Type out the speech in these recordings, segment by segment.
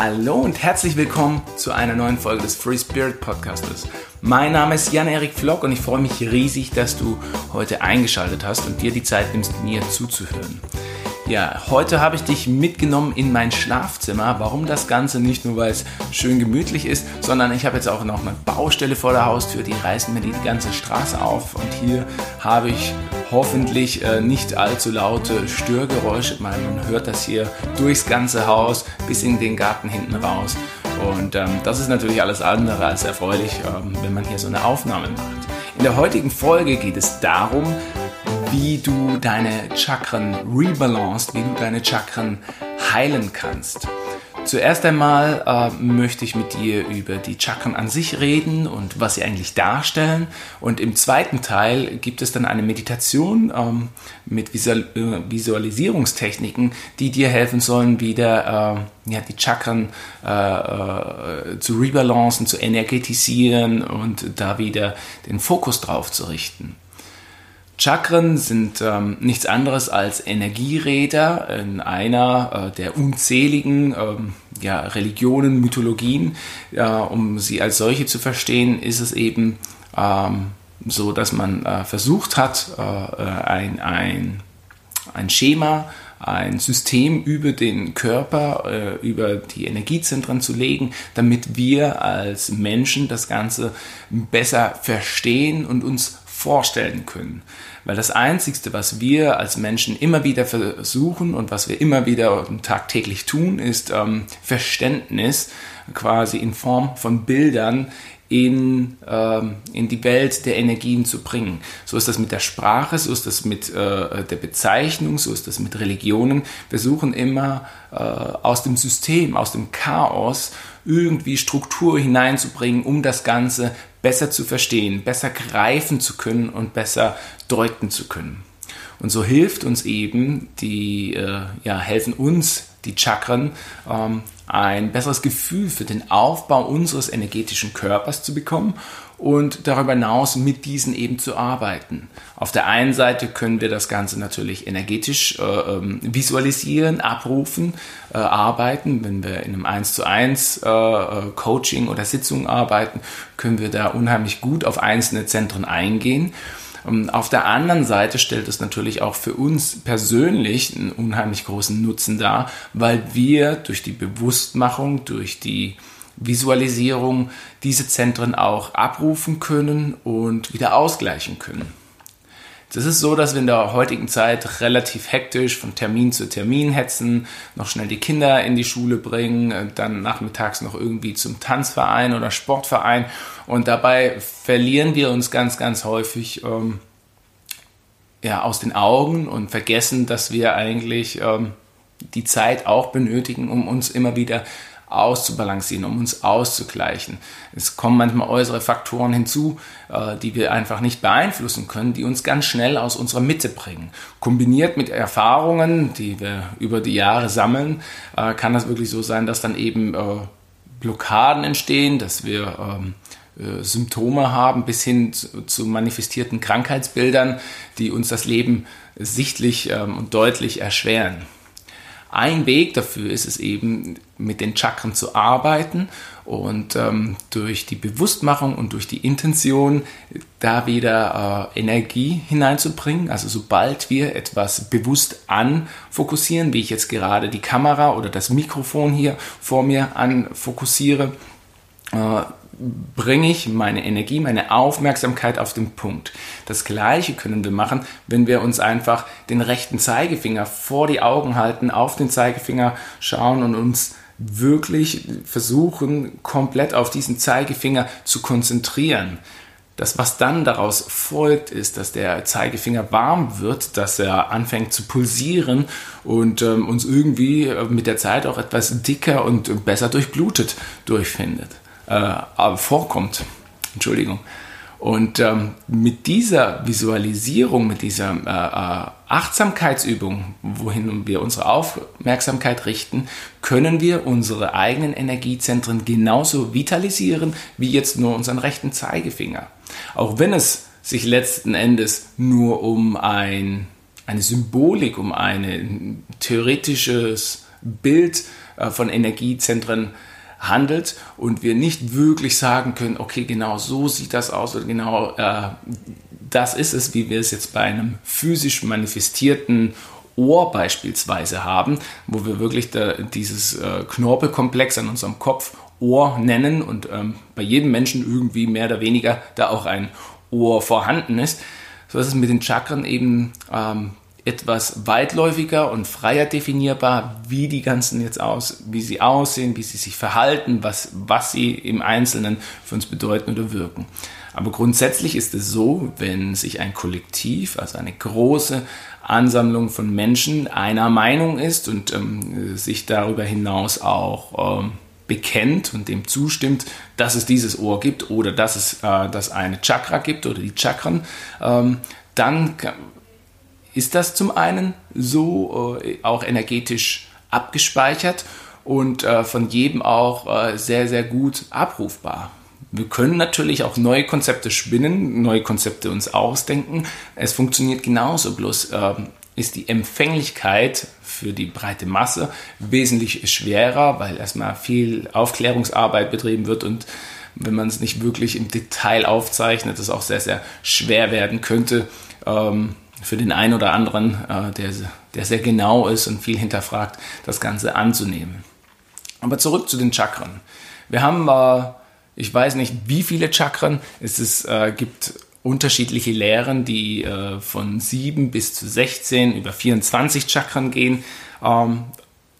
Hallo und herzlich willkommen zu einer neuen Folge des Free Spirit Podcastes. Mein Name ist Jan-Erik Flock und ich freue mich riesig, dass du heute eingeschaltet hast und dir die Zeit nimmst, mir zuzuhören. Ja, heute habe ich dich mitgenommen in mein Schlafzimmer. Warum das Ganze? Nicht nur, weil es schön gemütlich ist, sondern ich habe jetzt auch noch eine Baustelle vor der Haustür. Die reißen mir die ganze Straße auf. Und hier habe ich hoffentlich äh, nicht allzu laute Störgeräusche. Man hört das hier durchs ganze Haus bis in den Garten hinten raus. Und ähm, das ist natürlich alles andere als erfreulich, ähm, wenn man hier so eine Aufnahme macht. In der heutigen Folge geht es darum, wie du deine Chakren rebalanced, wie du deine Chakren heilen kannst. Zuerst einmal äh, möchte ich mit dir über die Chakren an sich reden und was sie eigentlich darstellen. Und im zweiten Teil gibt es dann eine Meditation ähm, mit Visual äh, Visualisierungstechniken, die dir helfen sollen, wieder äh, ja, die Chakren äh, äh, zu rebalancen, zu energetisieren und da wieder den Fokus drauf zu richten. Chakren sind ähm, nichts anderes als Energieräder in einer äh, der unzähligen ähm, ja, Religionen, Mythologien. Äh, um sie als solche zu verstehen, ist es eben ähm, so, dass man äh, versucht hat, äh, ein, ein, ein Schema, ein System über den Körper, äh, über die Energiezentren zu legen, damit wir als Menschen das Ganze besser verstehen und uns vorstellen können. Weil das Einzige, was wir als Menschen immer wieder versuchen und was wir immer wieder tagtäglich tun, ist ähm, Verständnis quasi in Form von Bildern in, ähm, in die Welt der Energien zu bringen. So ist das mit der Sprache, so ist das mit äh, der Bezeichnung, so ist das mit Religionen. Wir suchen immer äh, aus dem System, aus dem Chaos irgendwie Struktur hineinzubringen, um das Ganze besser zu verstehen, besser greifen zu können und besser deuten zu können. Und so hilft uns eben die, äh, ja, helfen uns die Chakren, ähm, ein besseres Gefühl für den Aufbau unseres energetischen Körpers zu bekommen und darüber hinaus mit diesen eben zu arbeiten. Auf der einen Seite können wir das Ganze natürlich energetisch äh, ähm, visualisieren, abrufen, äh, arbeiten. Wenn wir in einem 1 zu 1 äh, äh, Coaching oder Sitzung arbeiten, können wir da unheimlich gut auf einzelne Zentren eingehen. Ähm, auf der anderen Seite stellt es natürlich auch für uns persönlich einen unheimlich großen Nutzen dar, weil wir durch die Bewusstmachung, durch die Visualisierung diese Zentren auch abrufen können und wieder ausgleichen können. Das ist so, dass wir in der heutigen Zeit relativ hektisch von Termin zu Termin hetzen, noch schnell die Kinder in die Schule bringen, dann nachmittags noch irgendwie zum Tanzverein oder Sportverein. Und dabei verlieren wir uns ganz, ganz häufig ähm, ja, aus den Augen und vergessen, dass wir eigentlich ähm, die Zeit auch benötigen, um uns immer wieder auszubalancieren, um uns auszugleichen. Es kommen manchmal äußere Faktoren hinzu, äh, die wir einfach nicht beeinflussen können, die uns ganz schnell aus unserer Mitte bringen. Kombiniert mit Erfahrungen, die wir über die Jahre sammeln, äh, kann das wirklich so sein, dass dann eben äh, Blockaden entstehen, dass wir ähm, Symptome haben bis hin zu, manifestierten Krankheitsbildern, die uns das Leben sichtlich ähm, und deutlich erschweren. Ein Weg dafür ist es eben, mit den Chakren zu arbeiten und ähm, durch die Bewusstmachung und durch die Intention da wieder äh, Energie hineinzubringen. Also sobald wir etwas bewusst anfokussieren, wie ich jetzt gerade die Kamera oder das Mikrofon hier vor mir anfokussiere, äh, bringe ich meine Energie, meine Aufmerksamkeit auf den Punkt. Das gleiche können wir machen, wenn wir uns einfach den rechten Zeigefinger vor die Augen halten, auf den Zeigefinger schauen und uns wirklich versuchen, komplett auf diesen Zeigefinger zu konzentrieren. Das, was dann daraus folgt, ist, dass der Zeigefinger warm wird, dass er anfängt zu pulsieren und ähm, uns irgendwie äh, mit der Zeit auch etwas dicker und besser durchblutet durchfindet äh, vorkommt. Entschuldigung. Und ähm, mit dieser Visualisierung, mit dieser äh, äh, Achtsamkeitsübung, wohin wir unsere Aufmerksamkeit richten, können wir unsere eigenen Energiezentren genauso vitalisieren wie jetzt nur unseren rechten Zeigefinger. Auch wenn es sich letzten Endes nur um ein, eine Symbolik, um ein theoretisches Bild äh, von Energiezentren handelt und wir nicht wirklich sagen können, okay, genau so sieht das aus oder genau äh, das ist es, wie wir es jetzt bei einem physisch manifestierten Ohr beispielsweise haben, wo wir wirklich da, dieses äh, Knorpelkomplex an unserem Kopf Ohr nennen und ähm, bei jedem Menschen irgendwie mehr oder weniger da auch ein Ohr vorhanden ist. So ist es mit den Chakren eben ähm, etwas weitläufiger und freier definierbar, wie die ganzen jetzt aus, wie sie aussehen, wie sie sich verhalten, was, was sie im Einzelnen für uns bedeuten oder wirken. Aber grundsätzlich ist es so, wenn sich ein Kollektiv, also eine große Ansammlung von Menschen einer Meinung ist und ähm, sich darüber hinaus auch ähm, bekennt und dem zustimmt, dass es dieses Ohr gibt oder dass es äh, dass eine Chakra gibt oder die Chakren, ähm, dann ist das zum einen so äh, auch energetisch abgespeichert und äh, von jedem auch äh, sehr, sehr gut abrufbar. Wir können natürlich auch neue Konzepte spinnen, neue Konzepte uns ausdenken. Es funktioniert genauso, bloß ähm, ist die Empfänglichkeit für die breite Masse wesentlich schwerer, weil erstmal viel Aufklärungsarbeit betrieben wird und wenn man es nicht wirklich im Detail aufzeichnet, es auch sehr, sehr schwer werden könnte ähm, für den einen oder anderen, äh, der, der sehr genau ist und viel hinterfragt, das Ganze anzunehmen. Aber zurück zu den Chakren. Wir haben, äh, ich weiß nicht, wie viele Chakren. Es ist, äh, gibt unterschiedliche Lehren, die äh, von 7 bis zu 16 über 24 Chakren gehen. Ähm,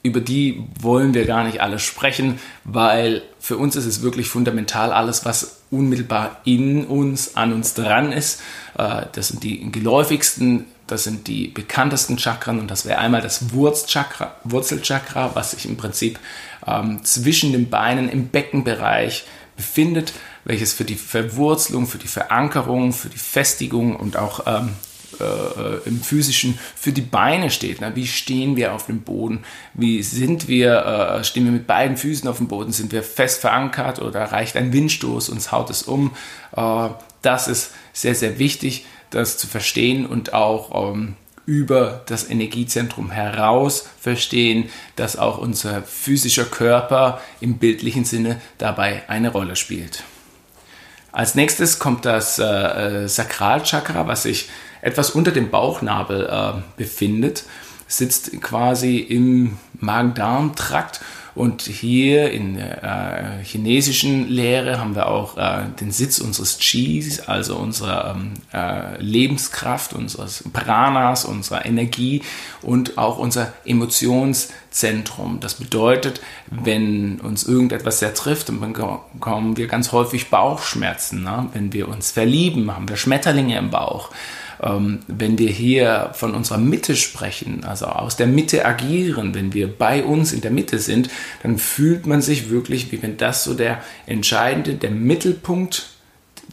über die wollen wir gar nicht alles sprechen, weil für uns ist es wirklich fundamental alles, was unmittelbar in uns, an uns dran ist. Äh, das sind die geläufigsten, das sind die bekanntesten Chakren und das wäre einmal das Wurzelchakra, Wurzelchakra was sich im Prinzip ähm, zwischen den Beinen im Beckenbereich befindet, welches für die Verwurzelung, für die Verankerung, für die Festigung und auch ähm, äh, im physischen für die Beine steht. Na, wie stehen wir auf dem Boden? Wie sind wir? Äh, stehen wir mit beiden Füßen auf dem Boden? Sind wir fest verankert oder reicht ein Windstoß uns haut es um? Äh, das ist sehr sehr wichtig, das zu verstehen und auch ähm, über das Energiezentrum heraus verstehen, dass auch unser physischer Körper im bildlichen Sinne dabei eine Rolle spielt. Als nächstes kommt das äh, äh Sakralchakra, was sich etwas unter dem Bauchnabel äh, befindet, sitzt quasi im Magen-Darm-Trakt und hier in der äh, chinesischen Lehre haben wir auch äh, den Sitz unseres Qis, also unserer ähm, äh, Lebenskraft, unseres Pranas, unserer Energie und auch unser Emotionszentrum. Das bedeutet, wenn uns irgendetwas sehr trifft, dann bekommen wir ganz häufig Bauchschmerzen. Ne? Wenn wir uns verlieben, haben wir Schmetterlinge im Bauch. Ähm, wenn wir hier von unserer Mitte sprechen, also aus der Mitte agieren, wenn wir bei uns in der Mitte sind, dann fühlt man sich wirklich, wie wenn das so der entscheidende, der Mittelpunkt,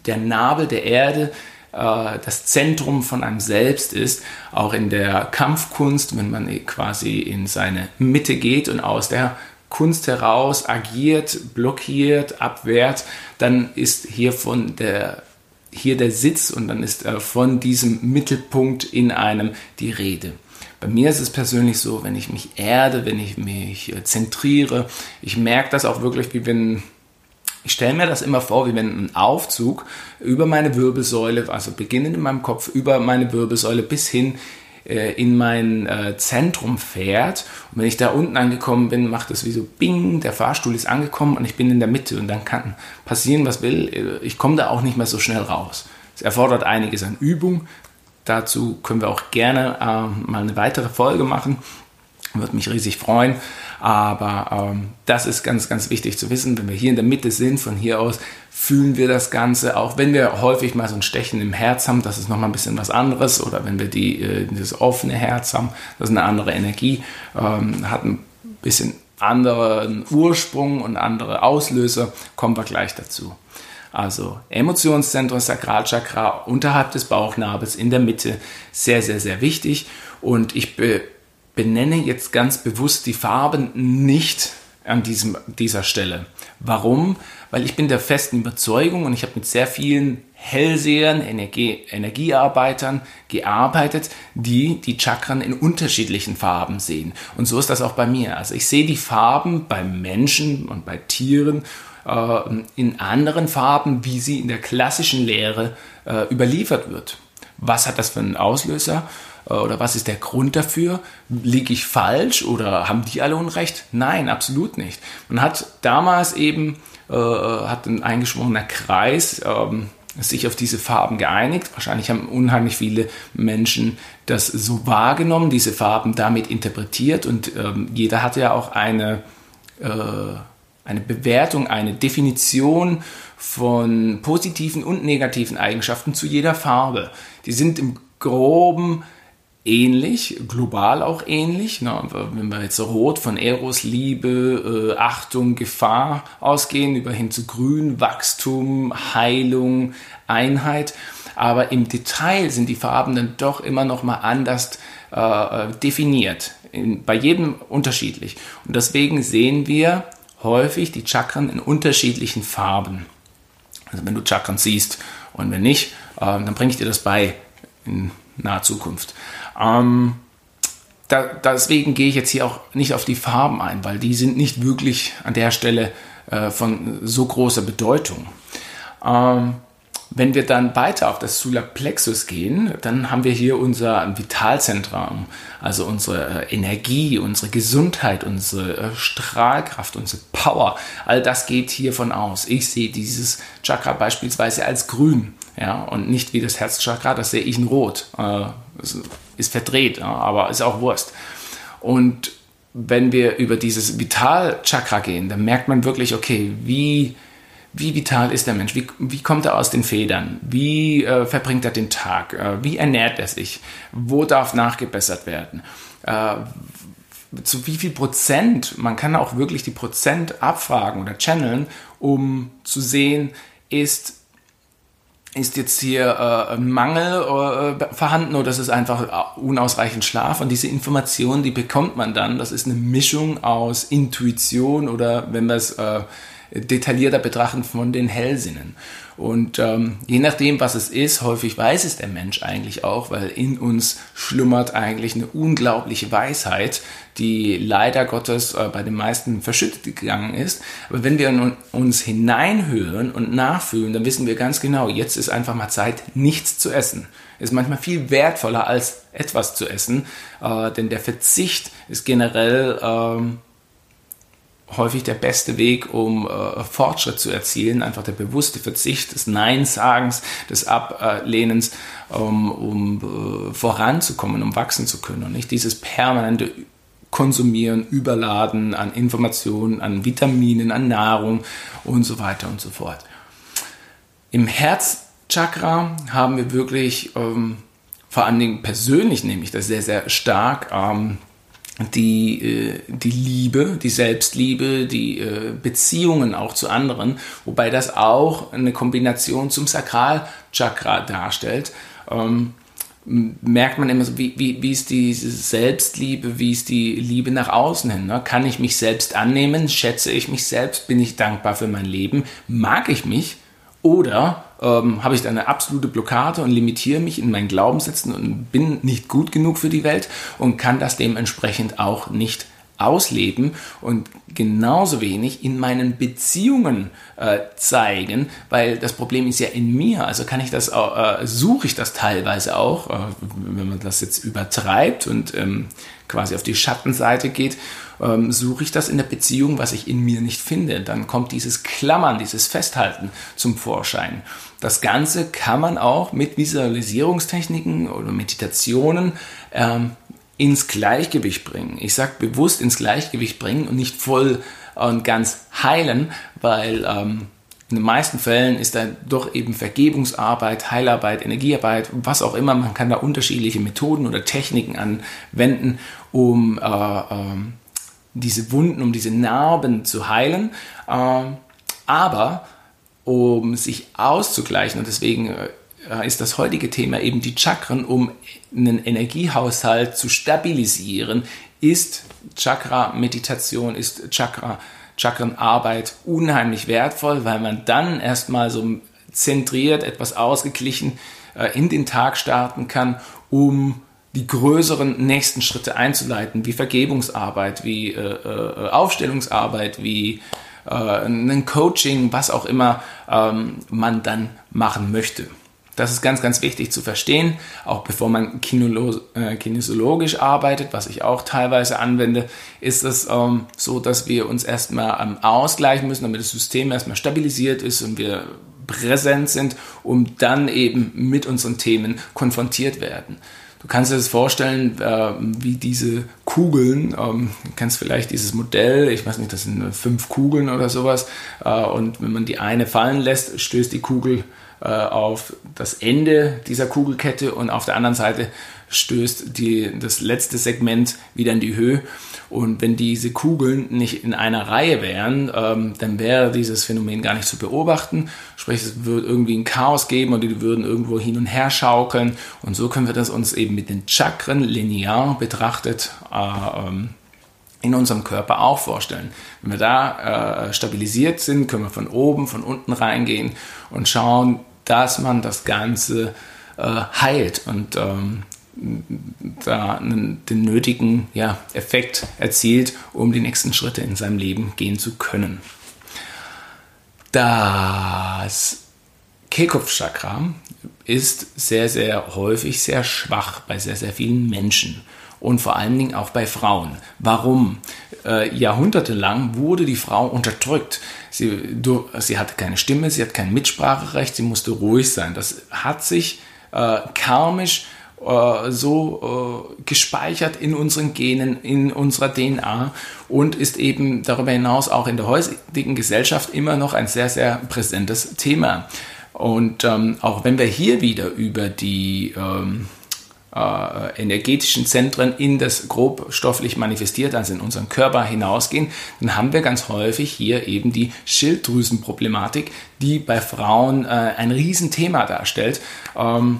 der Nabel der Erde, äh, das Zentrum von einem selbst ist, auch in der Kampfkunst, wenn man quasi in seine Mitte geht und aus der Kunst heraus agiert, blockiert, abwehrt, dann ist hier von der hier der Sitz und dann ist äh, von diesem Mittelpunkt in einem die Rede. Bei mir ist es persönlich so, wenn ich mich erde, wenn ich mich äh, zentriere, ich merke das auch wirklich, wie wenn, ich stelle mir das immer vor, wie wenn ein Aufzug über meine Wirbelsäule, also beginnend in meinem Kopf, über meine Wirbelsäule bis hin äh, in mein äh, Zentrum fährt. Und wenn ich da unten angekommen bin, macht es wie so Bing, der Fahrstuhl ist angekommen und ich bin in der Mitte und dann kann passieren, was will. Äh, ich komme da auch nicht mehr so schnell raus. Es erfordert einiges an Übung. Dazu können wir auch gerne äh, mal eine weitere Folge machen. Würde mich riesig freuen. Aber ähm, das ist ganz, ganz wichtig zu wissen. Wenn wir hier in der Mitte sind, von hier aus fühlen wir das Ganze. Auch wenn wir häufig mal so ein Stechen im Herz haben, das ist nochmal ein bisschen was anderes. Oder wenn wir die, äh, das offene Herz haben, das ist eine andere Energie, ähm, hat ein bisschen anderen Ursprung und andere Auslöser. Kommen wir gleich dazu. Also Emotionszentrum, Sakralchakra unterhalb des Bauchnabels in der Mitte, sehr, sehr, sehr wichtig. Und ich be benenne jetzt ganz bewusst die Farben nicht an diesem, dieser Stelle. Warum? Weil ich bin der festen Überzeugung und ich habe mit sehr vielen Hellsehern, Energie, Energiearbeitern gearbeitet, die die Chakren in unterschiedlichen Farben sehen. Und so ist das auch bei mir. Also ich sehe die Farben bei Menschen und bei Tieren äh, in anderen Farben, wie sie in der klassischen Lehre äh, überliefert wird. Was hat das für einen Auslöser? Äh, oder was ist der Grund dafür? Liege ich falsch oder haben die alle Unrecht? Nein, absolut nicht. Man hat damals eben, äh, hat ein eingeschworener Kreis ähm, sich auf diese Farben geeinigt. Wahrscheinlich haben unheimlich viele Menschen das so wahrgenommen, diese Farben damit interpretiert und ähm, jeder hatte ja auch eine, äh, eine Bewertung, eine Definition von positiven und negativen Eigenschaften zu jeder Farbe. Die sind im groben ähnlich, global auch ähnlich. Ne? Wenn wir jetzt rot von Eros, Liebe, äh, Achtung, Gefahr ausgehen, über hin zu grün, Wachstum, Heilung, Einheit. Aber im Detail sind die Farben dann doch immer noch mal anders äh, definiert. In, bei jedem unterschiedlich. Und deswegen sehen wir häufig die Chakren in unterschiedlichen Farben. Also wenn du Chakren siehst und wenn nicht, äh, dann bringe ich dir das bei in naher Zukunft. Ähm, da, deswegen gehe ich jetzt hier auch nicht auf die Farben ein, weil die sind nicht wirklich an der Stelle äh, von so großer Bedeutung. Ähm, wenn wir dann weiter auf das Solarplexus gehen, dann haben wir hier unser Vitalzentrum, also unsere äh, Energie, unsere Gesundheit, unsere äh, Strahlkraft, unsere Power. All das geht hiervon aus. Ich sehe dieses Chakra beispielsweise als grün ja, und nicht wie das Herzchakra, das sehe ich in Rot. Äh, ist verdreht, ja, aber ist auch Wurst. Und wenn wir über dieses Vitalchakra gehen, dann merkt man wirklich, okay, wie, wie vital ist der Mensch? Wie, wie kommt er aus den Federn? Wie äh, verbringt er den Tag? Äh, wie ernährt er sich? Wo darf nachgebessert werden? Äh, zu wie viel Prozent, man kann auch wirklich die Prozent abfragen oder channeln, um zu sehen, ist ist jetzt hier äh, Mangel äh, vorhanden oder ist es einfach unausreichend Schlaf? Und diese Informationen, die bekommt man dann. Das ist eine Mischung aus Intuition oder, wenn wir es äh, detaillierter betrachten, von den Hellsinnen. Und ähm, je nachdem, was es ist, häufig weiß es der Mensch eigentlich auch, weil in uns schlummert eigentlich eine unglaubliche Weisheit, die leider Gottes äh, bei den meisten verschüttet gegangen ist. Aber wenn wir uns hineinhören und nachfühlen, dann wissen wir ganz genau, jetzt ist einfach mal Zeit, nichts zu essen. Ist manchmal viel wertvoller als etwas zu essen, äh, denn der Verzicht ist generell ähm, häufig der beste Weg, um äh, Fortschritt zu erzielen, einfach der bewusste Verzicht des Nein-Sagens, des Ablehnens, um, um äh, voranzukommen, um wachsen zu können und nicht dieses permanente Konsumieren, Überladen an Informationen, an Vitaminen, an Nahrung und so weiter und so fort. Im Herzchakra haben wir wirklich, ähm, vor allen Dingen persönlich ich das sehr, sehr stark, ähm, die, äh, die Liebe, die Selbstliebe, die äh, Beziehungen auch zu anderen, wobei das auch eine Kombination zum Sakralchakra darstellt. Ähm, merkt man immer so, wie, wie, wie ist diese Selbstliebe, wie ist die Liebe nach außen hin? Ne? Kann ich mich selbst annehmen? Schätze ich mich selbst? Bin ich dankbar für mein Leben? Mag ich mich? Oder ähm, habe ich da eine absolute Blockade und limitiere mich in meinen Glaubenssätzen und bin nicht gut genug für die Welt und kann das dementsprechend auch nicht ausleben und genauso wenig in meinen Beziehungen äh, zeigen, weil das Problem ist ja in mir. Also kann ich das äh, suche ich das teilweise auch, äh, wenn man das jetzt übertreibt und ähm, quasi auf die Schattenseite geht, ähm, suche ich das in der Beziehung, was ich in mir nicht finde. Dann kommt dieses Klammern, dieses Festhalten zum Vorschein. Das Ganze kann man auch mit Visualisierungstechniken oder Meditationen ähm, ins Gleichgewicht bringen. Ich sage bewusst ins Gleichgewicht bringen und nicht voll und ganz heilen, weil ähm, in den meisten Fällen ist da doch eben Vergebungsarbeit, Heilarbeit, Energiearbeit, was auch immer. Man kann da unterschiedliche Methoden oder Techniken anwenden, um äh, äh, diese Wunden, um diese Narben zu heilen. Äh, aber um sich auszugleichen, und deswegen äh, ist das heutige Thema eben die Chakren, um einen Energiehaushalt zu stabilisieren ist Chakra-Meditation, ist Chakra, Chakrenarbeit unheimlich wertvoll, weil man dann erstmal so zentriert, etwas ausgeglichen äh, in den Tag starten kann, um die größeren nächsten Schritte einzuleiten, wie Vergebungsarbeit, wie äh, äh, Aufstellungsarbeit, wie äh, ein Coaching, was auch immer ähm, man dann machen möchte. Das ist ganz, ganz wichtig zu verstehen, auch bevor man äh, kinesiologisch arbeitet, was ich auch teilweise anwende, ist es ähm, so, dass wir uns erstmal ähm, ausgleichen müssen, damit das System erstmal stabilisiert ist und wir präsent sind, um dann eben mit unseren Themen konfrontiert werden. Du kannst dir das vorstellen, äh, wie diese Kugeln, ähm, du kennst vielleicht dieses Modell, ich weiß nicht, das sind fünf Kugeln oder sowas, äh, und wenn man die eine fallen lässt, stößt die Kugel äh, auf das Ende dieser Kugelkette und auf der anderen Seite stößt die, das letzte Segment wieder in die Höhe. Und wenn diese Kugeln nicht in einer Reihe wären, ähm, dann wäre dieses Phänomen gar nicht zu beobachten. Sprich, es würde irgendwie ein Chaos geben und die würden irgendwo hin und her schaukeln. Und so können wir das uns eben mit den Chakren linear betrachtet äh, ähm, in unserem Körper auch vorstellen. Wenn wir da äh, stabilisiert sind, können wir von oben, von unten reingehen und schauen, dass man das Ganze äh, heilt und ähm, da einen, den nötigen ja, Effekt erzielt, um die nächsten Schritte in seinem Leben gehen zu können. Das Kehlkopfchakra ist sehr, sehr häufig sehr schwach bei sehr, sehr vielen Menschen und vor allen Dingen auch bei Frauen. Warum? Äh, jahrhundertelang wurde die Frau unterdrückt. Sie, du, sie hatte keine Stimme, sie hat kein Mitspracherecht, sie musste ruhig sein. Das hat sich äh, karmisch äh, so äh, gespeichert in unseren Genen, in unserer DNA und ist eben darüber hinaus auch in der heutigen Gesellschaft immer noch ein sehr, sehr präsentes Thema. Und ähm, auch wenn wir hier wieder über die ähm, äh, energetischen Zentren in das grobstofflich manifestiert, also in unseren Körper hinausgehen, dann haben wir ganz häufig hier eben die Schilddrüsenproblematik, die bei Frauen äh, ein Riesenthema darstellt. Ähm,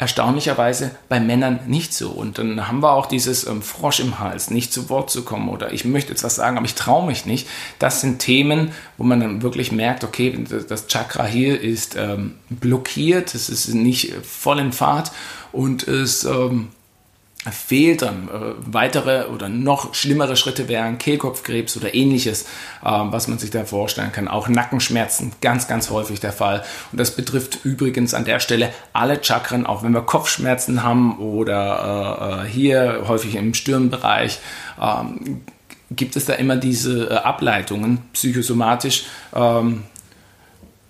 erstaunlicherweise bei Männern nicht so. Und dann haben wir auch dieses ähm, Frosch im Hals, nicht zu Wort zu kommen oder ich möchte jetzt was sagen, aber ich traue mich nicht. Das sind Themen, wo man dann wirklich merkt, okay, das Chakra hier ist ähm, blockiert, es ist nicht voll in Fahrt und es ähm, fehlt dann äh, weitere oder noch schlimmere Schritte wären Kehlkopfkrebs oder ähnliches, äh, was man sich da vorstellen kann. Auch Nackenschmerzen, ganz, ganz häufig der Fall. Und das betrifft übrigens an der Stelle alle Chakren, auch wenn wir Kopfschmerzen haben oder äh, äh hier häufig im Stirnbereich. Ähm, gibt es da immer diese äh, Ableitungen psychosomatisch, ähm,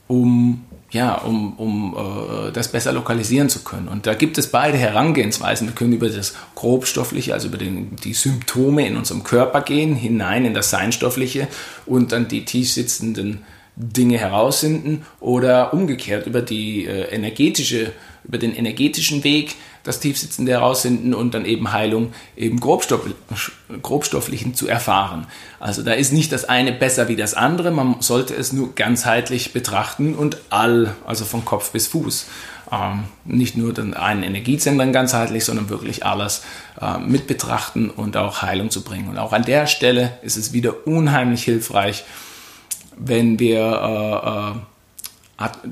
um ja, um, um äh, das besser lokalisieren zu können. Und da gibt es beide Herangehensweisen. Wir können über das Grobstoffliche, also über den, die Symptome in unserem Körper gehen, hinein in das Seinstoffliche und dann die tief sitzenden Dinge herausfinden oder umgekehrt über die äh, energetische, über den energetischen Weg das Tiefsitzende herausfinden und dann eben Heilung eben Grobstoff, grobstofflichen zu erfahren. Also da ist nicht das eine besser wie das andere, man sollte es nur ganzheitlich betrachten und all, also von Kopf bis Fuß. Ähm, nicht nur den einen Energiezentren ganzheitlich, sondern wirklich alles äh, mit betrachten und auch Heilung zu bringen. Und auch an der Stelle ist es wieder unheimlich hilfreich, wenn wir äh, äh,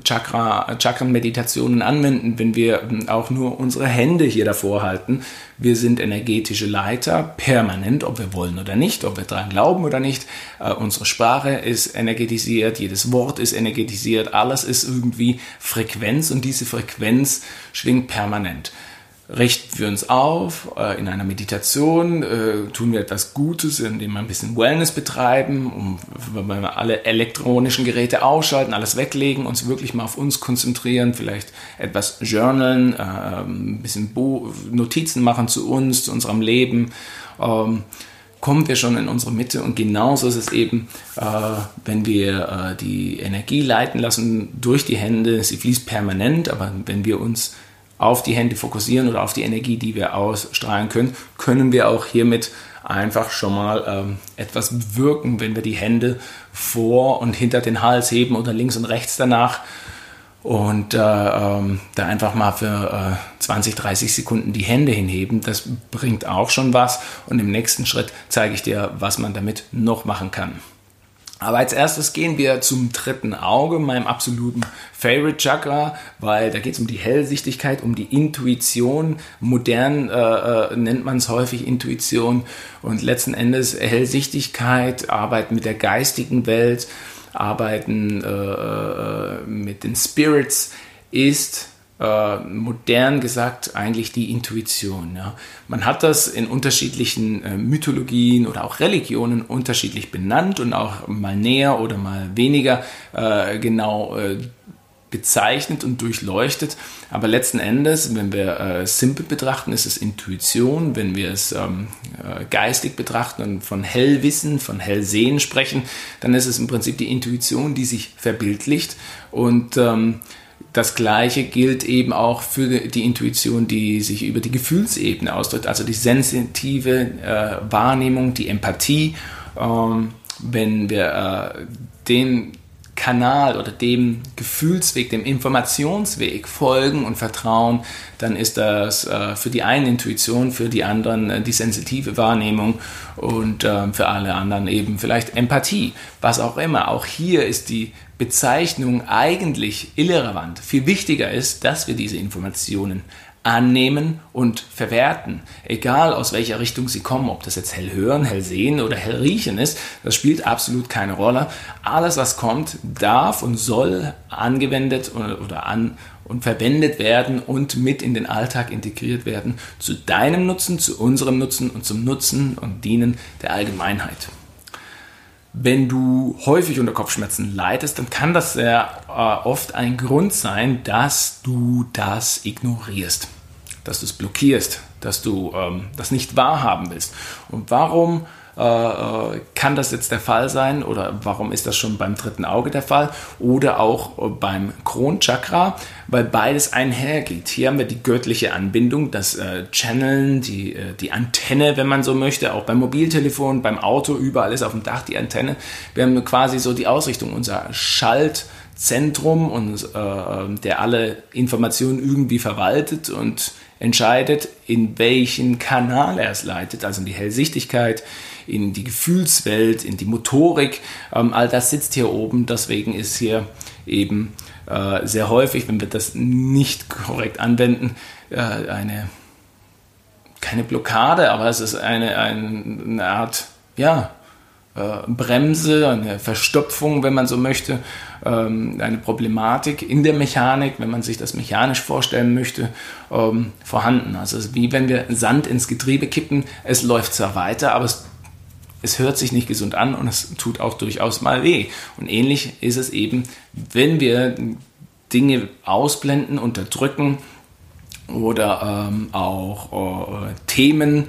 Chakra, Chakren-Meditationen anwenden, wenn wir auch nur unsere Hände hier davor halten. Wir sind energetische Leiter, permanent, ob wir wollen oder nicht, ob wir daran glauben oder nicht. Äh, unsere Sprache ist energetisiert, jedes Wort ist energetisiert, alles ist irgendwie Frequenz und diese Frequenz schwingt permanent richten wir uns auf äh, in einer Meditation, äh, tun wir etwas Gutes, indem wir ein bisschen Wellness betreiben, um, wenn wir alle elektronischen Geräte ausschalten, alles weglegen, uns wirklich mal auf uns konzentrieren, vielleicht etwas journalen, äh, ein bisschen Bo Notizen machen zu uns, zu unserem Leben. Ähm, kommen wir schon in unsere Mitte und genauso ist es eben, äh, wenn wir äh, die Energie leiten lassen durch die Hände, sie fließt permanent, aber wenn wir uns auf die Hände fokussieren oder auf die Energie, die wir ausstrahlen können, können wir auch hiermit einfach schon mal ähm, etwas bewirken, wenn wir die Hände vor und hinter den Hals heben oder links und rechts danach. und äh, ähm, da einfach mal für äh, 20, 30 Sekunden die Hände hinheben, das bringt auch schon was. Und im nächsten Schritt zeige ich dir, was man damit noch machen kann. Aber als erstes gehen wir zum dritten Auge, meinem absoluten Favorite Chakra, weil da geht es um die Hellsichtigkeit, um die Intuition. Modern äh, äh, nennt man es häufig Intuition und letzten Endes Hellsichtigkeit, Arbeit mit der geistigen Welt, Arbeiten äh, äh mit den Spirits ist äh, modern gesagt eigentlich die Intuition. Ja. Man hat das in unterschiedlichen äh, Mythologien oder auch Religionen unterschiedlich benannt und auch mal näher oder mal weniger äh, genau äh, bezeichnet und durchleuchtet. Aber letzten Endes, wenn wir äh, simpel betrachten, ist es Intuition. Wenn wir es ähm, äh, geistig betrachten und von Hellwissen, von Hellsehen sprechen, dann ist es im Prinzip die Intuition, die sich verbildlicht und ähm, das Gleiche gilt eben auch für die Intuition, die sich über die Gefühlsebene ausdrückt, also die sensitive äh, Wahrnehmung, die Empathie. Ähm, wenn wir äh, den Kanal oder dem Gefühlsweg, dem Informationsweg folgen und vertrauen, dann ist das äh, für die einen Intuition, für die anderen äh, die sensitive Wahrnehmung und äh, für alle anderen eben vielleicht Empathie, was auch immer. Auch hier ist die Bezeichnung eigentlich irrelevant. Viel wichtiger ist, dass wir diese Informationen annehmen und verwerten. Egal aus welcher Richtung sie kommen, ob das jetzt hell hören, hell sehen oder hell riechen ist, das spielt absolut keine Rolle. Alles, was kommt, darf und soll angewendet oder an und verwendet werden und mit in den Alltag integriert werden, zu deinem Nutzen, zu unserem Nutzen und zum Nutzen und Dienen der Allgemeinheit. Wenn du häufig unter Kopfschmerzen leidest, dann kann das sehr äh, oft ein Grund sein, dass du das ignorierst, dass du es blockierst, dass du ähm, das nicht wahrhaben willst. Und warum kann das jetzt der Fall sein oder warum ist das schon beim dritten Auge der Fall oder auch äh, beim Kronchakra, weil beides einhergeht. Hier haben wir die göttliche Anbindung, das äh, Channeln, die, äh, die Antenne, wenn man so möchte, auch beim Mobiltelefon, beim Auto, überall ist auf dem Dach die Antenne. Wir haben quasi so die Ausrichtung, unser Schaltzentrum und äh, der alle Informationen irgendwie verwaltet und entscheidet, in welchen Kanal er es leitet, also in die Hellsichtigkeit, in die Gefühlswelt, in die Motorik. Ähm, all das sitzt hier oben. Deswegen ist hier eben äh, sehr häufig, wenn wir das nicht korrekt anwenden, äh, eine keine Blockade, aber es ist eine, eine Art, ja, äh, Bremse, eine Verstopfung, wenn man so möchte, ähm, eine Problematik in der Mechanik, wenn man sich das mechanisch vorstellen möchte, ähm, vorhanden. Also wie wenn wir Sand ins Getriebe kippen, es läuft zwar weiter, aber es es hört sich nicht gesund an und es tut auch durchaus mal weh. Und ähnlich ist es eben, wenn wir Dinge ausblenden, unterdrücken oder ähm, auch äh, Themen,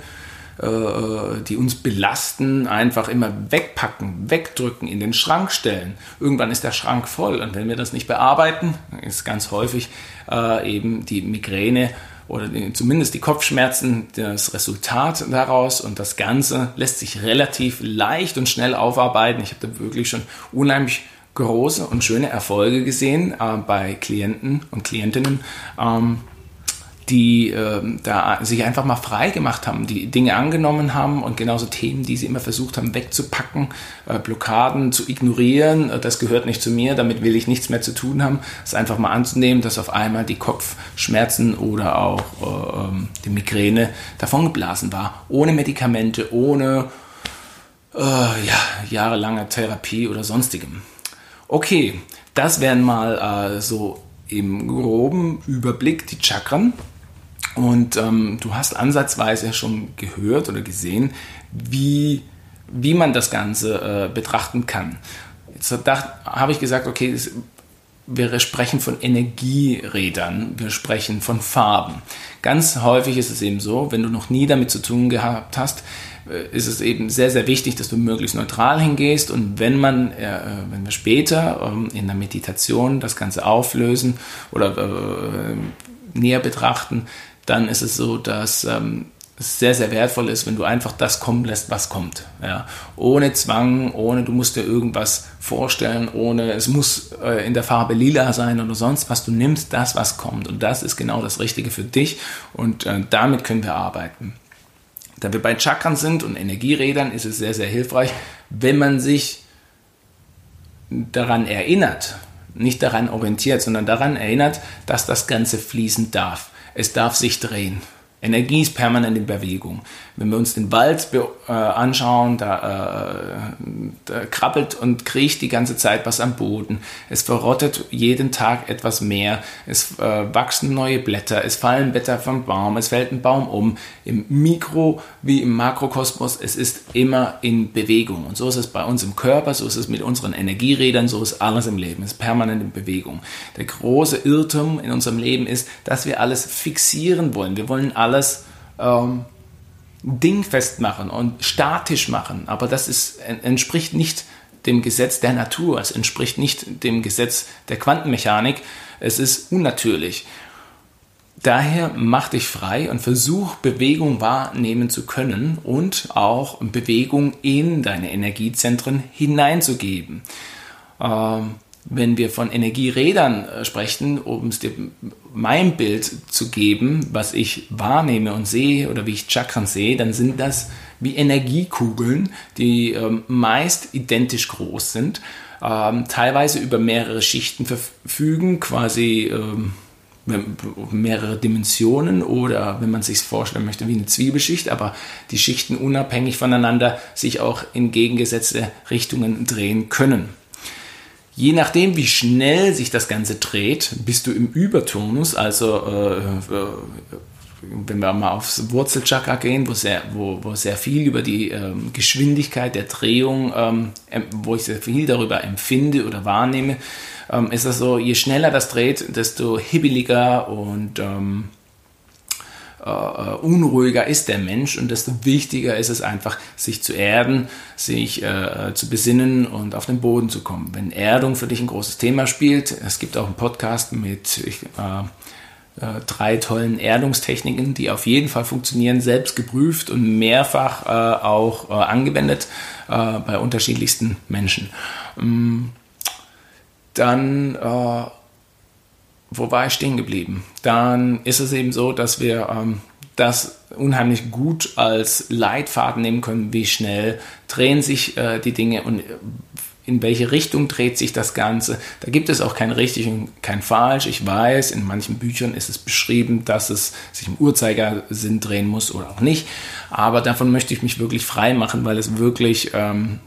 äh, die uns belasten, einfach immer wegpacken, wegdrücken, in den Schrank stellen. Irgendwann ist der Schrank voll und wenn wir das nicht bearbeiten, ist ganz häufig äh, eben die Migräne oder zumindest die Kopfschmerzen das Resultat daraus und das Ganze lässt sich relativ leicht und schnell aufarbeiten. Ich habe da wirklich schon unheimlich große und schöne Erfolge gesehen äh, bei Klienten und Klientinnen. Ähm, die äh, da sich einfach mal frei gemacht haben, die Dinge angenommen haben und genauso Themen, die sie immer versucht haben wegzupacken, äh, Blockaden zu ignorieren, äh, das gehört nicht zu mir, damit will ich nichts mehr zu tun haben, es einfach mal anzunehmen, dass auf einmal die Kopfschmerzen oder auch äh, ähm, die Migräne davongeblasen war, ohne Medikamente, ohne äh, ja, jahrelange Therapie oder sonstigem. Okay, das wären mal äh, so im groben Überblick die Chakren. Und ähm, du hast ansatzweise schon gehört oder gesehen, wie, wie man das Ganze äh, betrachten kann. Jetzt habe ich gesagt, okay, das, wir sprechen von Energierädern, wir sprechen von Farben. Ganz häufig ist es eben so, wenn du noch nie damit zu tun gehabt hast, äh, ist es eben sehr, sehr wichtig, dass du möglichst neutral hingehst und wenn man, äh, wenn wir später ähm, in der Meditation das Ganze auflösen oder äh, näher betrachten, dann ist es so, dass ähm, sehr, sehr wertvoll ist, wenn du einfach das kommen lässt, was kommt. Ja. Ohne Zwang, ohne du musst dir irgendwas vorstellen, ohne es muss äh, in der Farbe lila sein oder sonst was. Du nimmst das, was kommt. Und das ist genau das Richtige für dich. Und äh, damit können wir arbeiten. Da wir bei Chakren sind und Energierädern, ist es sehr, sehr hilfreich, wenn man sich daran erinnert, nicht daran orientiert, sondern daran erinnert, dass das Ganze fließen darf. Es darf sich drehen. Energie ist permanent in Bewegung. Wenn wir uns den Wald äh, anschauen, da, äh, da, krabbelt und kriecht die ganze Zeit was am Boden. Es verrottet jeden Tag etwas mehr. Es äh, wachsen neue Blätter. Es fallen Blätter vom Baum. Es fällt ein Baum um. Im Mikro- wie im Makrokosmos. Es ist immer in Bewegung. Und so ist es bei uns im Körper. So ist es mit unseren Energierädern. So ist alles im Leben. Es ist permanent in Bewegung. Der große Irrtum in unserem Leben ist, dass wir alles fixieren wollen. Wir wollen alles ähm, dingfest machen und statisch machen. Aber das ist, entspricht nicht dem Gesetz der Natur. Es entspricht nicht dem Gesetz der Quantenmechanik. Es ist unnatürlich. Daher mach dich frei und versuch Bewegung wahrnehmen zu können und auch Bewegung in deine Energiezentren hineinzugeben. Ähm, wenn wir von Energierädern äh, sprechen, um es dir mein Bild zu geben, was ich wahrnehme und sehe oder wie ich Chakren sehe, dann sind das wie Energiekugeln, die ähm, meist identisch groß sind, ähm, teilweise über mehrere Schichten verfügen, quasi ähm, mehrere Dimensionen oder wenn man sich vorstellen möchte wie eine Zwiebelschicht, aber die Schichten unabhängig voneinander sich auch in entgegengesetzte Richtungen drehen können. Je nachdem, wie schnell sich das Ganze dreht, bist du im Überturnus, also äh, äh, wenn wir mal aufs Wurzelchakra gehen, wo sehr, wo, wo sehr viel über die ähm, Geschwindigkeit der Drehung, ähm, wo ich sehr viel darüber empfinde oder wahrnehme, ähm, ist das so, je schneller das dreht, desto hibbeliger und äh, unruhiger ist der Mensch und desto wichtiger ist es einfach, sich zu erden, sich äh, zu besinnen und auf den Boden zu kommen. Wenn Erdung für dich ein großes Thema spielt, es gibt auch einen Podcast mit äh, drei tollen Erdungstechniken, die auf jeden Fall funktionieren, selbst geprüft und mehrfach auch angewendet bei unterschiedlichsten Menschen. Ähm, dann wo war ich stehen geblieben? Dann ist es eben so, dass wir ähm, das unheimlich gut als Leitfaden nehmen können, wie schnell drehen sich äh, die Dinge und in welche Richtung dreht sich das Ganze. Da gibt es auch kein richtig und kein falsch. Ich weiß, in manchen Büchern ist es beschrieben, dass es sich im Uhrzeigersinn drehen muss oder auch nicht. Aber davon möchte ich mich wirklich frei machen, weil es wirklich ähm,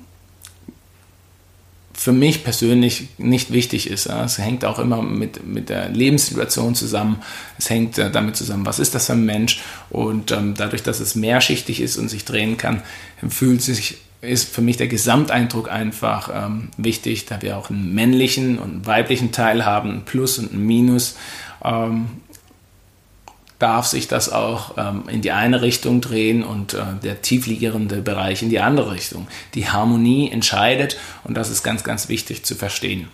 für mich persönlich nicht wichtig ist. Es hängt auch immer mit, mit der Lebenssituation zusammen. Es hängt äh, damit zusammen, was ist das für ein Mensch. Und ähm, dadurch, dass es mehrschichtig ist und sich drehen kann, fühlt sich ist für mich der Gesamteindruck einfach ähm, wichtig, da wir auch einen männlichen und einen weiblichen Teil haben, ein Plus und ein Minus. Ähm, darf sich das auch ähm, in die eine Richtung drehen und äh, der tiefliegende Bereich in die andere Richtung. Die Harmonie entscheidet und das ist ganz, ganz wichtig zu verstehen.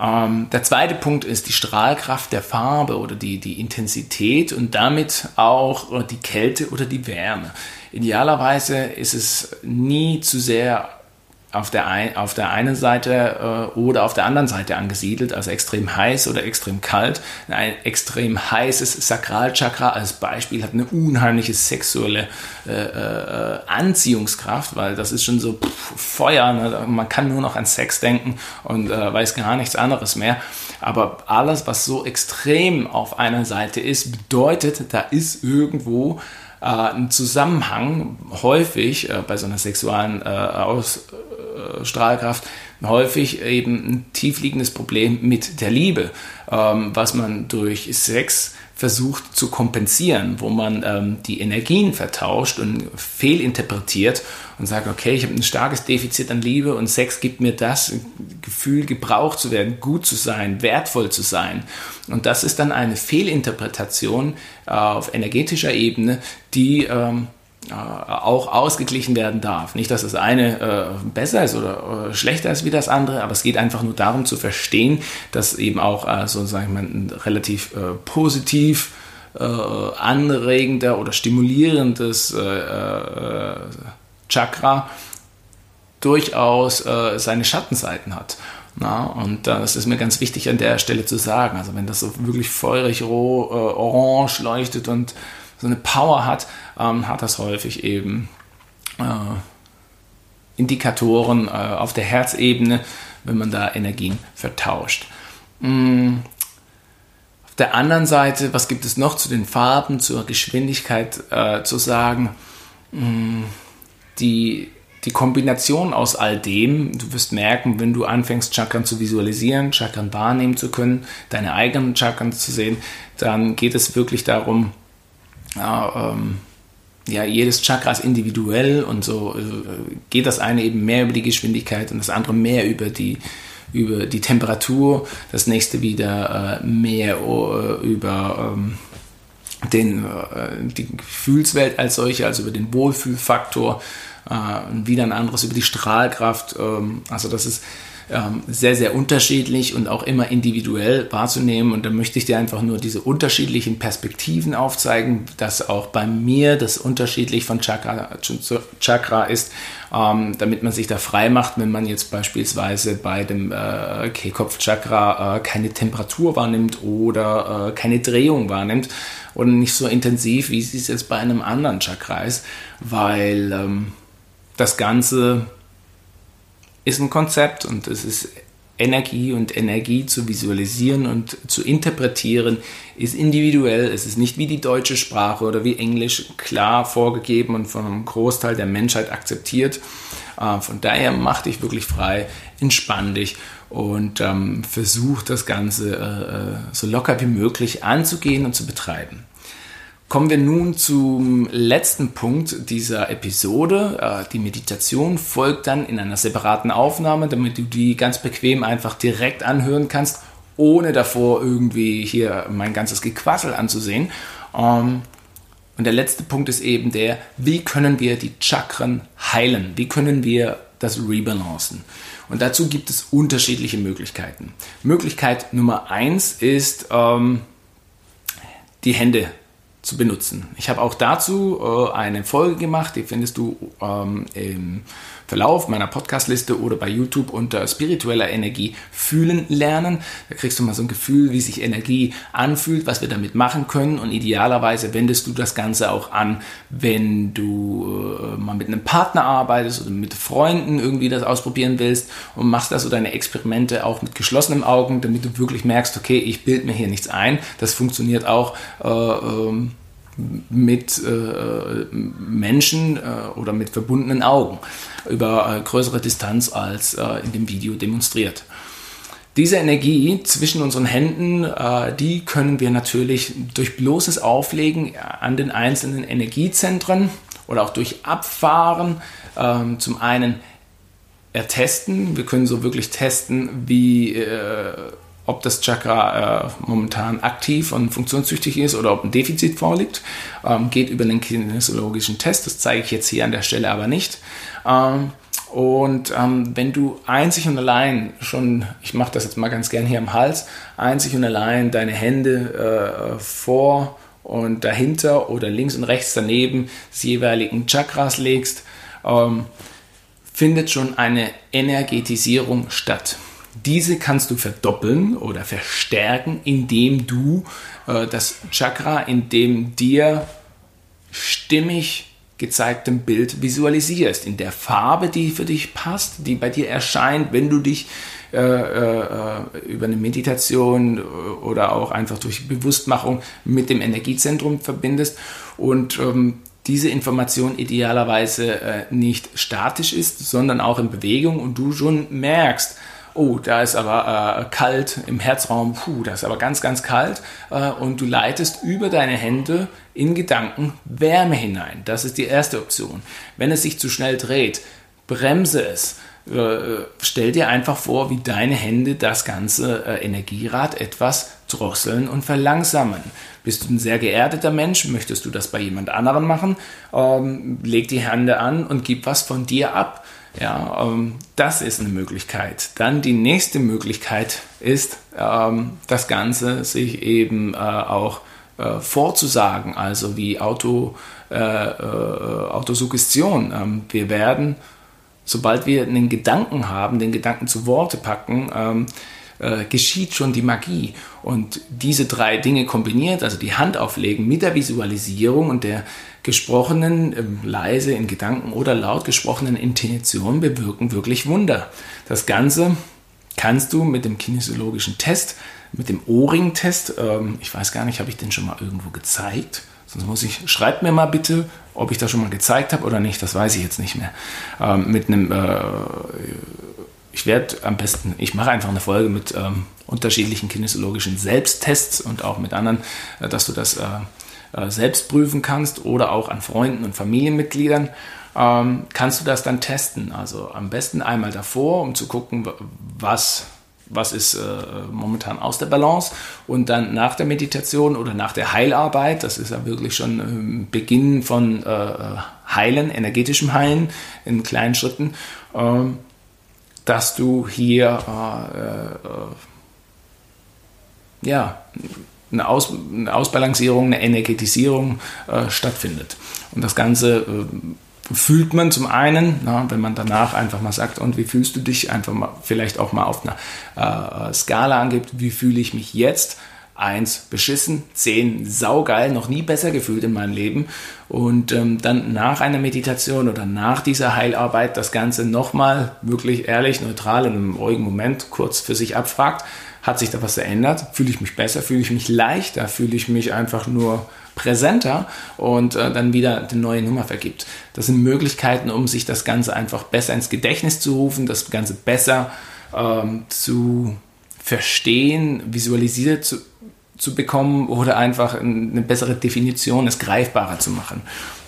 Ähm, der zweite Punkt ist die Strahlkraft der Farbe oder die, die Intensität und damit auch äh, die Kälte oder die Wärme. Idealerweise ist es nie zu sehr auf der, ein, auf der einen Seite äh, oder auf der anderen Seite angesiedelt, also extrem heiß oder extrem kalt. Ein extrem heißes Sakralchakra als Beispiel hat eine unheimliche sexuelle äh, äh, Anziehungskraft, weil das ist schon so pff, Feuer, ne? man kann nur noch an Sex denken und äh, weiß gar nichts anderes mehr. Aber alles, was so extrem auf einer Seite ist, bedeutet, da ist irgendwo äh, ein Zusammenhang häufig äh, bei so einer sexuellen äh, Ausstrahlkraft häufig eben ein tiefliegendes Problem mit der Liebe, ähm, was man durch Sex versucht zu kompensieren, wo man ähm, die Energien vertauscht und fehlinterpretiert und sagt, okay, ich habe ein starkes Defizit an Liebe und Sex gibt mir das Gefühl, gebraucht zu werden, gut zu sein, wertvoll zu sein. Und das ist dann eine Fehlinterpretation äh, auf energetischer Ebene, die ähm, äh, auch ausgeglichen werden darf. Nicht, dass das eine äh, besser ist oder äh, schlechter ist wie das andere, aber es geht einfach nur darum zu verstehen, dass eben auch äh, so sagen wir, relativ äh, positiv äh, anregender oder stimulierendes äh, äh, Chakra durchaus äh, seine Schattenseiten hat. Na, und das ist mir ganz wichtig an der Stelle zu sagen. Also wenn das so wirklich feurig roh, äh, orange leuchtet und so eine Power hat, ähm, hat das häufig eben äh, Indikatoren äh, auf der Herzebene, wenn man da Energien vertauscht. Mm. Auf der anderen Seite, was gibt es noch zu den Farben, zur Geschwindigkeit äh, zu sagen? Mm. Die die Kombination aus all dem, du wirst merken, wenn du anfängst, Chakren zu visualisieren, Chakren wahrnehmen zu können, deine eigenen Chakren zu sehen, dann geht es wirklich darum, ja, ähm, ja, jedes Chakra ist individuell und so äh, geht das eine eben mehr über die Geschwindigkeit und das andere mehr über die, über die Temperatur, das nächste wieder äh, mehr äh, über ähm, den, äh, die Gefühlswelt als solche, also über den Wohlfühlfaktor äh, wieder ein anderes über die Strahlkraft. Ähm, also das ist ähm, sehr, sehr unterschiedlich und auch immer individuell wahrzunehmen. Und da möchte ich dir einfach nur diese unterschiedlichen Perspektiven aufzeigen, dass auch bei mir das unterschiedlich von Chakra zu Chakra ist, ähm, damit man sich da frei macht, wenn man jetzt beispielsweise bei dem äh, Kehlkopfchakra äh, keine Temperatur wahrnimmt oder äh, keine Drehung wahrnimmt oder nicht so intensiv, wie es jetzt bei einem anderen Chakra ist, weil ähm, das Ganze ist ein Konzept und es ist Energie und Energie zu visualisieren und zu interpretieren ist individuell. Es ist nicht wie die deutsche Sprache oder wie Englisch klar vorgegeben und von einem Großteil der Menschheit akzeptiert. Äh, von daher mach dich wirklich frei, entspann dich und ähm, versuch das Ganze äh, äh so locker wie möglich anzugehen und zu betreiben. Kommen wir nun zum letzten Punkt dieser Episode. Äh, die Meditation folgt dann in einer separaten Aufnahme, damit du die ganz bequem einfach direkt anhören kannst, ohne davor irgendwie hier mein ganzes Gequassel anzusehen. Ähm, und der letzte Punkt ist eben der, wie können wir die Chakren heilen? Wie können wir das rebalancen? Und dazu gibt es unterschiedliche Möglichkeiten. Möglichkeit Nummer eins ist, ähm, die Hände zu benutzen. Ich habe auch dazu äh, eine Folge gemacht, die findest du ähm, im Verlauf meiner Podcastliste oder bei YouTube unter spiritueller Energie fühlen lernen. Da kriegst du mal so ein Gefühl, wie sich Energie anfühlt, was wir damit machen können und idealerweise wendest du das Ganze auch an, wenn du äh, mal mit einem Partner arbeitest oder mit Freunden irgendwie das ausprobieren willst und machst also deine Experimente auch mit geschlossenen Augen, damit du wirklich merkst, okay, ich bilde mir hier nichts ein. Das funktioniert auch äh, ähm, mit äh, Menschen äh, oder mit verbundenen Augen über äh, größere Distanz als äh, in dem Video demonstriert. Diese Energie zwischen unseren Händen, äh, die können wir natürlich durch bloßes Auflegen an den einzelnen Energiezentren oder auch durch Abfahren ähm, zum einen ertesten. Wir können so wirklich testen, wie äh, ob das Chakra äh, momentan aktiv und funktionstüchtig ist oder ob ein Defizit vorliegt. Ähm, geht über den kinesiologischen Test, das zeige ich jetzt hier an der Stelle aber nicht. Ähm, und ähm, wenn du einzig und allein schon, ich mache das jetzt mal ganz gern hier am Hals, einzig und allein deine Hände äh, vor und dahinter oder links und rechts daneben des jeweiligen Chakras legst, ähm, findet schon eine Energetisierung statt. Diese kannst du verdoppeln oder verstärken, indem du äh, das Chakra in dem dir stimmig gezeigtem Bild visualisierst, in der Farbe, die für dich passt, die bei dir erscheint, wenn du dich äh, äh, über eine Meditation äh, oder auch einfach durch Bewusstmachung mit dem Energiezentrum verbindest und ähm, diese Information idealerweise äh, nicht statisch ist, sondern auch in Bewegung und du schon merkst, oh, da ist aber äh, kalt im Herzraum, puh, da ist aber ganz, ganz kalt. Äh, und du leitest über deine Hände in Gedanken Wärme hinein. Das ist die erste Option. Wenn es sich zu schnell dreht, bremse es. Äh, stell dir einfach vor, wie deine Hände das ganze äh, Energierad etwas drosseln und verlangsamen. Bist du ein sehr geerdeter Mensch? Möchtest du das bei jemand anderem machen? Ähm, leg die Hände an und gib was von dir ab. Ja, ähm, das ist eine Möglichkeit. Dann die nächste Möglichkeit ist, ähm, das Ganze sich eben äh, auch äh, vorzusagen, also wie Auto, äh, äh, Autosuggestion. Ähm, wir werden, sobald wir einen Gedanken haben, den Gedanken zu Worte packen, ähm, äh, geschieht schon die Magie. Und diese drei Dinge kombiniert, also die Hand auflegen mit der Visualisierung und der gesprochenen, äh, leise in Gedanken oder laut gesprochenen Intention bewirken wirklich Wunder. Das Ganze kannst du mit dem kinesiologischen Test, mit dem O-Ring-Test, ähm, ich weiß gar nicht, habe ich den schon mal irgendwo gezeigt? Sonst muss ich, schreibt mir mal bitte, ob ich das schon mal gezeigt habe oder nicht, das weiß ich jetzt nicht mehr. Ähm, mit einem, äh, ich werde am besten, ich mache einfach eine Folge mit ähm, unterschiedlichen kinesiologischen Selbsttests und auch mit anderen, äh, dass du das äh, selbst prüfen kannst oder auch an Freunden und Familienmitgliedern, ähm, kannst du das dann testen. Also am besten einmal davor, um zu gucken, was, was ist äh, momentan aus der Balance und dann nach der Meditation oder nach der Heilarbeit, das ist ja wirklich schon ähm, Beginn von äh, Heilen, energetischem Heilen in kleinen Schritten, ähm, dass du hier äh, äh ja, eine, Aus, eine Ausbalancierung, eine Energetisierung äh, stattfindet. Und das Ganze äh, fühlt man zum einen, na, wenn man danach einfach mal sagt, und wie fühlst du dich, einfach mal vielleicht auch mal auf einer äh, Skala angibt, wie fühle ich mich jetzt? Eins beschissen, zehn saugeil, noch nie besser gefühlt in meinem Leben. Und ähm, dann nach einer Meditation oder nach dieser Heilarbeit das Ganze nochmal wirklich ehrlich, neutral in einem ruhigen Moment kurz für sich abfragt hat sich da was verändert? Fühle ich mich besser? Fühle ich mich leichter? Fühle ich mich einfach nur präsenter und äh, dann wieder eine neue Nummer vergibt? Das sind Möglichkeiten, um sich das Ganze einfach besser ins Gedächtnis zu rufen, das Ganze besser ähm, zu verstehen, visualisiert zu, zu bekommen oder einfach eine bessere Definition, es greifbarer zu machen.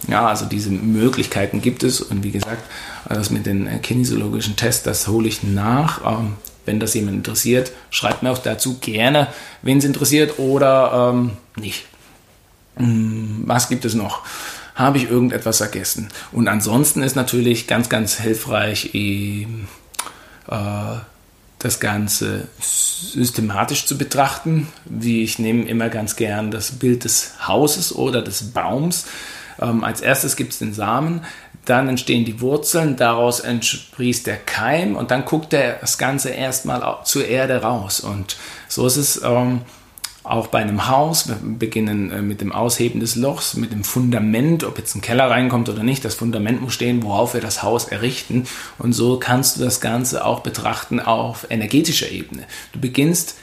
Ja, also diese Möglichkeiten gibt es und wie gesagt, das mit den kinesiologischen Tests, das hole ich nach. Ähm, wenn das jemand interessiert, schreibt mir auch dazu gerne, wen es interessiert oder ähm, nicht. Hm, was gibt es noch? Habe ich irgendetwas vergessen? Und ansonsten ist natürlich ganz, ganz hilfreich, äh, das Ganze systematisch zu betrachten. Wie ich nehme immer ganz gern das Bild des Hauses oder des Baums. Ähm, als erstes gibt es den Samen, dann entstehen die Wurzeln, daraus entsprießt der Keim und dann guckt der das Ganze erstmal zur Erde raus. Und so ist es ähm, auch bei einem Haus. Wir beginnen äh, mit dem Ausheben des Lochs, mit dem Fundament, ob jetzt ein Keller reinkommt oder nicht. Das Fundament muss stehen, worauf wir das Haus errichten. Und so kannst du das Ganze auch betrachten auf energetischer Ebene. Du beginnst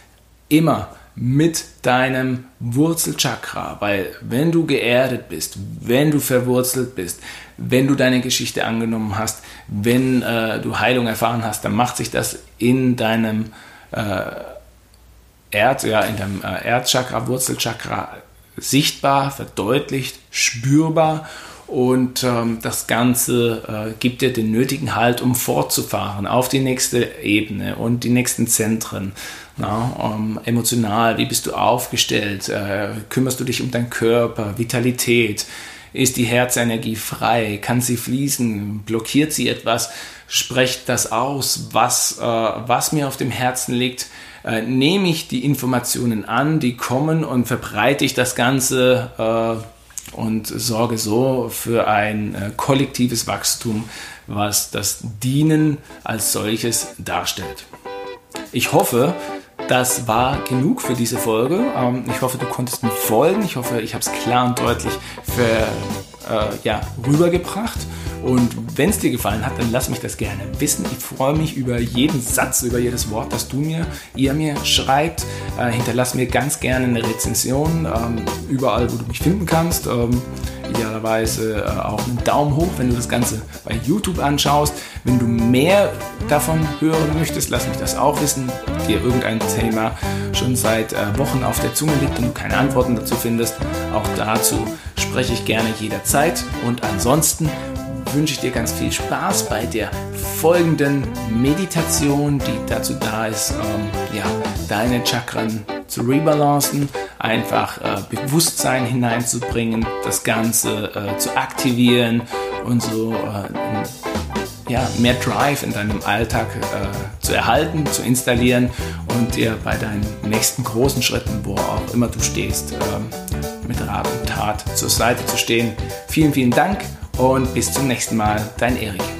immer mit deinem Wurzelchakra, weil wenn du geerdet bist, wenn du verwurzelt bist, wenn du deine Geschichte angenommen hast, wenn äh, du Heilung erfahren hast, dann macht sich das in deinem äh, Erd, ja, in deinem äh, Erdchakra, Wurzelchakra sichtbar, verdeutlicht, spürbar und ähm, das Ganze äh, gibt dir den nötigen Halt, um fortzufahren auf die nächste Ebene und die nächsten Zentren. Na, ähm, emotional, wie bist du aufgestellt? Äh, kümmerst du dich um deinen Körper, Vitalität? Ist die Herzenergie frei? Kann sie fließen? Blockiert sie etwas? Sprecht das aus, was, äh, was mir auf dem Herzen liegt. Äh, nehme ich die Informationen an, die kommen und verbreite ich das Ganze äh, und sorge so für ein äh, kollektives Wachstum, was das Dienen als solches darstellt. Ich hoffe, das war genug für diese Folge. Ähm, ich hoffe, du konntest mir folgen. Ich hoffe, ich habe es klar und deutlich für, äh, ja, rübergebracht. Und wenn es dir gefallen hat, dann lass mich das gerne wissen. Ich freue mich über jeden Satz, über jedes Wort, das du mir, ihr mir schreibt. Äh, hinterlass mir ganz gerne eine Rezension, ähm, überall, wo du mich finden kannst. Ähm, idealerweise äh, auch einen Daumen hoch, wenn du das Ganze bei YouTube anschaust. Wenn du mehr davon hören möchtest, lass mich das auch wissen. Dir irgendein Thema schon seit äh, Wochen auf der Zunge liegt und du keine Antworten dazu findest, auch dazu spreche ich gerne jederzeit. Und ansonsten wünsche ich dir ganz viel Spaß bei der folgenden Meditation, die dazu da ist, ähm, ja, deine Chakren zu rebalancen, einfach äh, Bewusstsein hineinzubringen, das Ganze äh, zu aktivieren und so äh, ja, mehr Drive in deinem Alltag äh, zu erhalten, zu installieren und dir bei deinen nächsten großen Schritten, wo auch immer du stehst, ähm, mit Rat und Tat zur Seite zu stehen. Vielen, vielen Dank und bis zum nächsten Mal. Dein Erik.